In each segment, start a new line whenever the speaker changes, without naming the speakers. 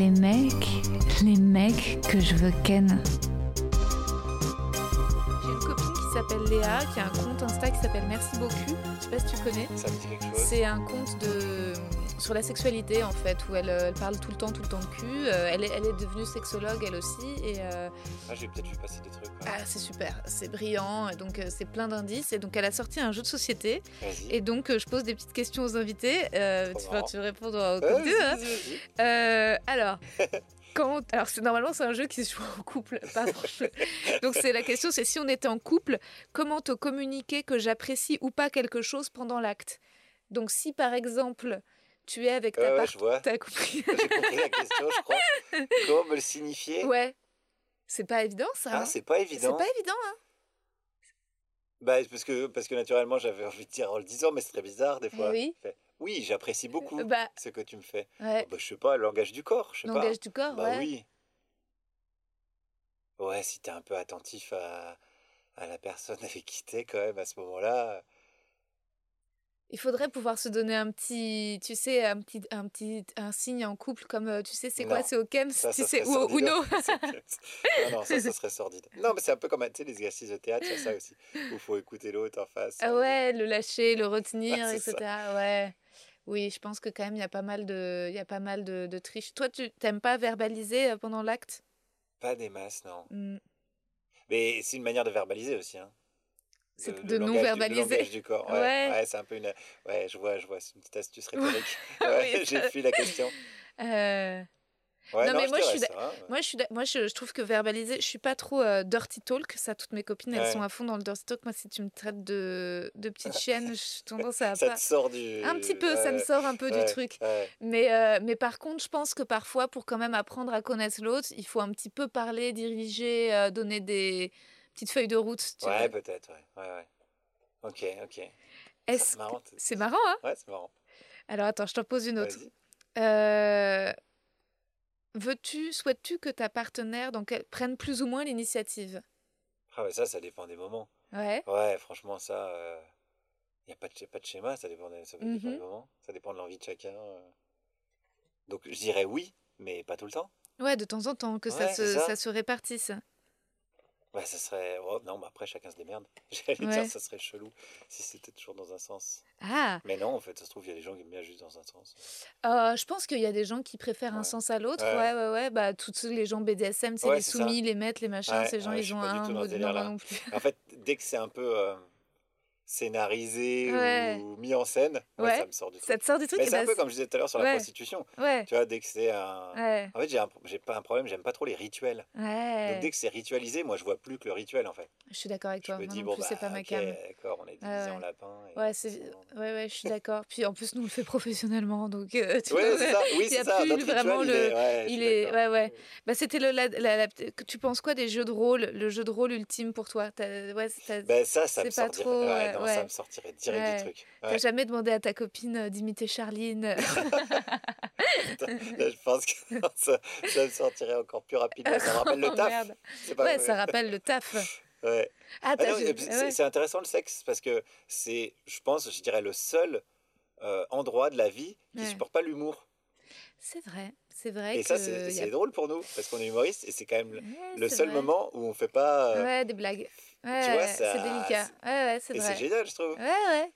Les mecs, les mecs que je veux ken.
J'ai une copine qui s'appelle Léa, qui a un compte Insta qui s'appelle Merci beaucoup. Je sais pas si tu connais.
Ça me dit quelque chose.
C'est un compte de sur la sexualité en fait, où elle, euh, elle parle tout le temps, tout le temps de cul. Euh, elle, est, elle est devenue sexologue elle aussi et euh,
Ah, j'ai peut-être vu passer des trucs. ouais.
ah, c'est super, c'est brillant. Donc c'est plein d'indices et donc elle a sorti un jeu de société et donc je pose des petites questions aux invités. Euh, tu, vas, tu vas répondre au hein. Euh, alors, quand, alors c'est normalement c'est un jeu qui se joue en couple, pardon. je- Donc c'est la question, c'est si on était en couple, comment te communiquer que j'apprécie ou pas quelque chose pendant l'acte? Donc si par exemple tu es avec ta
Ouais,
part-
je vois.
t'as compris
J'ai compris la question, je crois. Comment me le signifier?
Ouais, c'est pas évident ça.
Ah,
hein
c'est pas
c'est
évident.
pas évident. Hein
Bah, parce que, parce que naturellement, j'avais envie de dire en le disant, mais c'est très bizarre des
Eh
fois.
oui.
Oui, j'apprécie beaucoup
Bah
ce que tu me fais.
ouais,
Bah, je sais pas, le langage du corps, je sais pas.
langage du corps,
Bah
ouais.
oui. Ouais, si t'es un peu attentif à, à la personne avec qui t'es quand même à ce moment-là.
Il faudrait pouvoir se donner un petit, tu sais, un petit, un petit, un signe en couple comme, euh, tu sais, c'est quoi, c'est au
Ça,
tu
ça
sais, ou au. Uno.
non, non, ça, ça serait sordide. Non, mais c'est un peu comme tu sais, les exercices de théâtre, il y a ça aussi. Où il faut écouter l'autre en face.
Ah ouais, le lâcher, le retenir, etc. Ouais. Oui, je pense que quand même, il y a pas mal de, il y a pas mal de, de triche. Toi, tu t'aimes pas verbaliser euh, pendant l'acte?
Pas des masses, non.
Hmm.
Mais c'est une manière de verbaliser aussi. Hein.
C'est de
le
non
du-
verbaliser.
Langage du corps. Ouais,
Ouais.
ouais, c'est un peu une. Ouais, je vois, je vois. C'est une petite astuce rhétorique.
Oui,
J'ai fui la question.
Euh,
Ouais,
Non,
non,
mais
je
moi, je suis
hein.
Moi, je, suis, moi je, je trouve que verbaliser, je suis pas trop euh, dirty talk. Ça, toutes mes copines, elles sont à fond dans le dirty talk. Moi, si tu me traites de, de petite chienne, j'ai tendance à
Ça
pas.
te sort du.
Un petit peu, ça me sort un peu du truc. Mais, euh, mais par contre, je pense que parfois, pour quand même apprendre à connaître l'autre, il faut un petit peu parler, diriger, euh, donner des petites feuilles de route. tu
Ouais, peut-être, ouais. ouais, ouais. Ok, ok. C'est marrant.
que- C'est marrant, hein?
Ouais, c'est marrant.
Alors attends, je t'en pose une autre. Euh, Veux-tu, souhaites-tu que ta partenaire donc, elle prenne plus ou moins l'initiative?
Ah, ouais, ça, ça dépend des moments.
Ouais.
Ouais, franchement, ça. Il n'y a pas de, pas de schéma, ça dépend, des, ça dépend des
Mhm.
moments. Ça dépend de l'envie de chacun. euh. Donc, je dirais oui, mais pas tout le temps.
Ouais, de temps en temps, que ça, se,
ça
se répartisse.
Ouais, ça serait. oh, non, mais après, chacun se démerde. J'allais
Ouais.
dire, ça serait chelou si c'était toujours dans un sens.
Ah,
Mais non, en fait, ça se trouve, il y a des gens qui aiment bien juste dans un sens.
euh, je pense qu'il y a des gens qui préfèrent un sens à l'autre.
Ouais.
Ouais, ouais, ouais. Bah, tous les gens BDSM, c'est les
ça.
soumis, les maîtres, les machins. Ces gens, ils ont un
dans
mot de non plus.
En fait, dès que c'est un peu euh, scénarisé
Ouais.
ou mis en scène, ouais,
Ouais.
ça me sort du truc.
Ça te sort du truc
Mais c'est un peu comme je disais tout à l'heure sur la prostitution. Tu vois, dès que c'est un. En fait, j'ai un- j'ai pas un problème, j'aime pas trop les rituels. Donc dès que c'est ritualisé, moi je vois plus que le rituel en fait.
Je suis d'accord avec
Je
toi.
me
Moi
dis
non
bon
plus,
bah
c'est pas ma
ok,
cam.
d'accord, on est divisé en lapin. et
Ouais, c'est... ouais, ouais, je suis d'accord. Puis en plus, nous, on le fait professionnellement. Donc, euh, tu vois,
c'est ça. Oui,
il y a
c'est ça.
plus vraiment le-
est. Ouais, je
il est- ouais, ouais. Bah, c'était le. Tu penses quoi des jeux de rôle Le jeu de rôle ultime pour toi? Ouais,
Ben ça, ça me ouais, ça me sortirait direct
Ouais.
du truc.
T'as jamais demandé à ta copine euh, d'imiter Charline
Là, je pense que ça, ça me sortirait encore plus rapidement. Ça rappelle le
Oh,
taf. pas
Ouais, ça rappelle le taf.
Ouais.
Ah,
Ah c'est intéressant le sexe parce que c'est, je pense, je dirais le seul euh, endroit de la vie qui supporte pas l'humour.
C'est vrai, c'est vrai
Et
que
ça, c'est
a-
drôle pour nous parce qu'on est humoriste et c'est quand même le-
Ouais,
le
c'est
seul
vrai.
moment où on fait pas. euh,
Ouais, des blagues. Ouais,
vois,
ouais,
ça-
c'est délicat. Ouais, ouais, c'est vrai.
c'est génial, je trouve.
Ouais, ouais.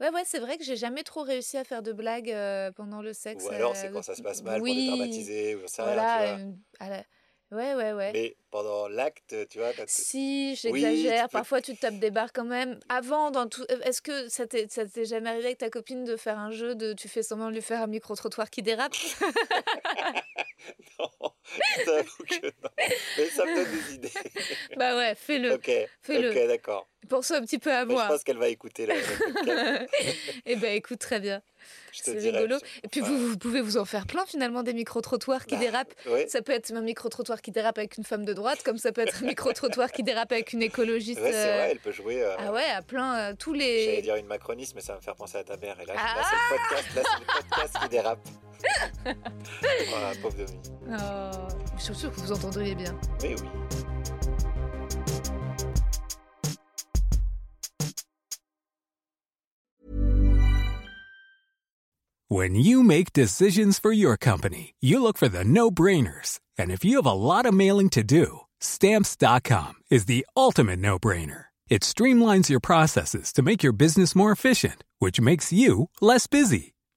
Ouais, ouais, c'est vrai que j'ai jamais trop réussi à faire de blagues euh, pendant le sexe.
Ou alors,
euh,
c'est quand ça se passe mal
oui,
ou j'en sais rien,
Voilà.
tu vois.
à la- Ouais, ouais, ouais.
Mais pendant l'acte, tu vois, quand
Si,
Oui,
j'exagère.
peux-
Parfois, tu te tapes des barres quand même. Avant, dans tout. euh, Est-ce que ça t'est ça t'est jamais arrivé avec ta copine de faire un jeu de tu fais semblant de lui faire un micro-trottoir qui dérape?
Non, que non. Mais ça me donne des idées.
Bah ouais, fais-le.
ok,
fais-le.
ok, d'accord.
Pense un petit peu à
Mais Je
moi.
pense qu'elle va écouter là.
Eh ben, écoute, très bien. C'est rigolo.
je-
Et puis, vous, vous pouvez vous en faire plein finalement des micro-trottoirs qui
Bah,
dérapent.
Ouais,
Ça peut être un micro-trottoir qui dérape avec une femme de droite, comme ça peut être un micro-trottoir qui dérape avec une écologiste.
ouais, c'est
euh,
vrai, elle peut jouer. euh,
Ah ouais, à plein, euh, tous
J'allais
les.
dire une macroniste, mais ça va me faire penser à ta mère. Et là,
Ah
là c'est le podcast, là, c'est le podcast qui dérape. voilà, pauvre Domi.
Oh, je suis sûre que vous entendriez bien.
Oui, oui.
When you make decisions for your company, you look for the no brainers. And if you have a lot of mailing to do, stamps.com is the ultimate no brainer. It streamlines your processes to make your business more efficient, which makes you less busy.